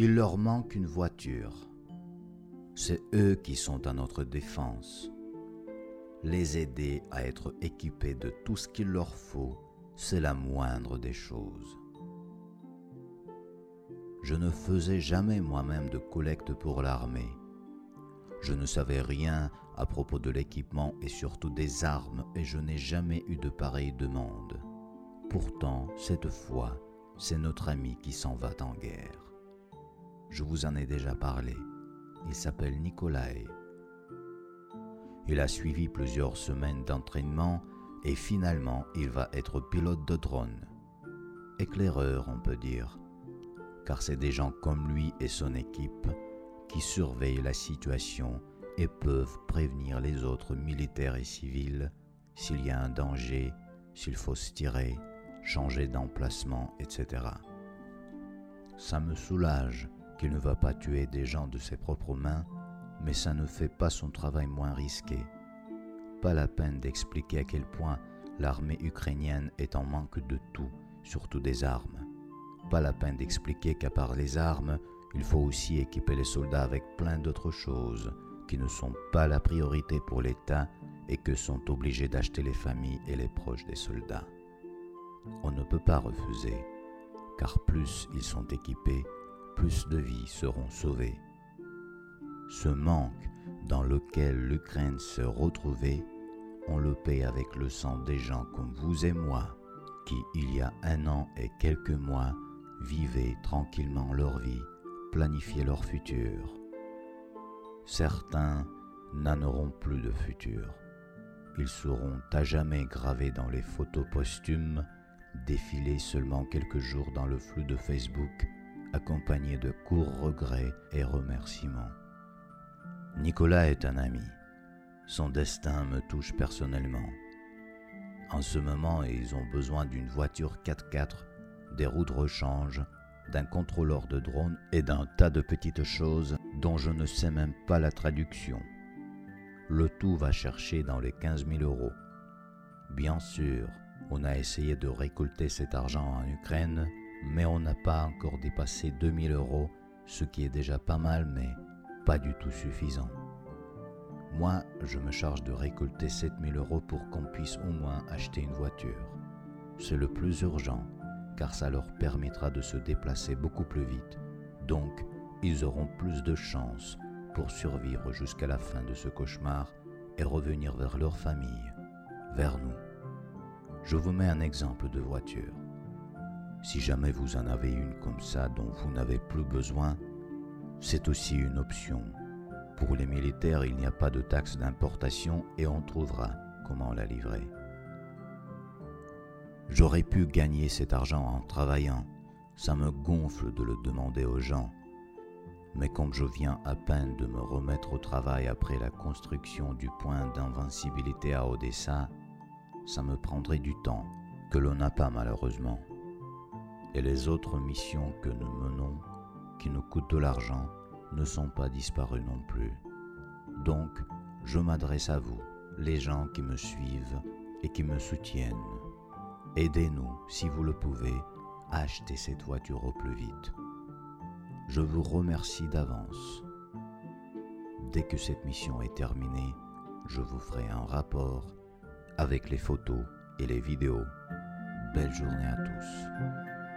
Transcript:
Il leur manque une voiture. C'est eux qui sont à notre défense. Les aider à être équipés de tout ce qu'il leur faut, c'est la moindre des choses. Je ne faisais jamais moi-même de collecte pour l'armée. Je ne savais rien à propos de l'équipement et surtout des armes et je n'ai jamais eu de pareille demande. Pourtant, cette fois, c'est notre ami qui s'en va en guerre. Je vous en ai déjà parlé. Il s'appelle Nikolai. Il a suivi plusieurs semaines d'entraînement et finalement il va être pilote de drone. Éclaireur, on peut dire, car c'est des gens comme lui et son équipe qui surveillent la situation et peuvent prévenir les autres militaires et civils s'il y a un danger, s'il faut se tirer, changer d'emplacement, etc. Ça me soulage qu'il ne va pas tuer des gens de ses propres mains, mais ça ne fait pas son travail moins risqué. Pas la peine d'expliquer à quel point l'armée ukrainienne est en manque de tout, surtout des armes. Pas la peine d'expliquer qu'à part les armes, il faut aussi équiper les soldats avec plein d'autres choses qui ne sont pas la priorité pour l'État et que sont obligés d'acheter les familles et les proches des soldats. On ne peut pas refuser, car plus ils sont équipés, plus de vies seront sauvées. Ce manque dans lequel l'Ukraine se retrouvait, on le paie avec le sang des gens comme vous et moi, qui, il y a un an et quelques mois, vivaient tranquillement leur vie, planifiaient leur futur. Certains n'en auront plus de futur. Ils seront à jamais gravés dans les photos posthumes, défilés seulement quelques jours dans le flux de Facebook, accompagnés de courts regrets et remerciements. Nicolas est un ami. Son destin me touche personnellement. En ce moment, ils ont besoin d'une voiture 4x4 des roues de rechange, d'un contrôleur de drone et d'un tas de petites choses dont je ne sais même pas la traduction. Le tout va chercher dans les 15 000 euros. Bien sûr, on a essayé de récolter cet argent en Ukraine, mais on n'a pas encore dépassé 2000 euros, ce qui est déjà pas mal, mais pas du tout suffisant. Moi, je me charge de récolter 7000 euros pour qu'on puisse au moins acheter une voiture. C'est le plus urgent car ça leur permettra de se déplacer beaucoup plus vite. Donc, ils auront plus de chances pour survivre jusqu'à la fin de ce cauchemar et revenir vers leur famille, vers nous. Je vous mets un exemple de voiture. Si jamais vous en avez une comme ça dont vous n'avez plus besoin, c'est aussi une option. Pour les militaires, il n'y a pas de taxe d'importation et on trouvera comment la livrer. J'aurais pu gagner cet argent en travaillant, ça me gonfle de le demander aux gens. Mais comme je viens à peine de me remettre au travail après la construction du point d'invincibilité à Odessa, ça me prendrait du temps que l'on n'a pas malheureusement. Et les autres missions que nous menons, qui nous coûtent de l'argent, ne sont pas disparues non plus. Donc, je m'adresse à vous, les gens qui me suivent et qui me soutiennent. Aidez-nous, si vous le pouvez, à acheter cette voiture au plus vite. Je vous remercie d'avance. Dès que cette mission est terminée, je vous ferai un rapport avec les photos et les vidéos. Belle journée à tous.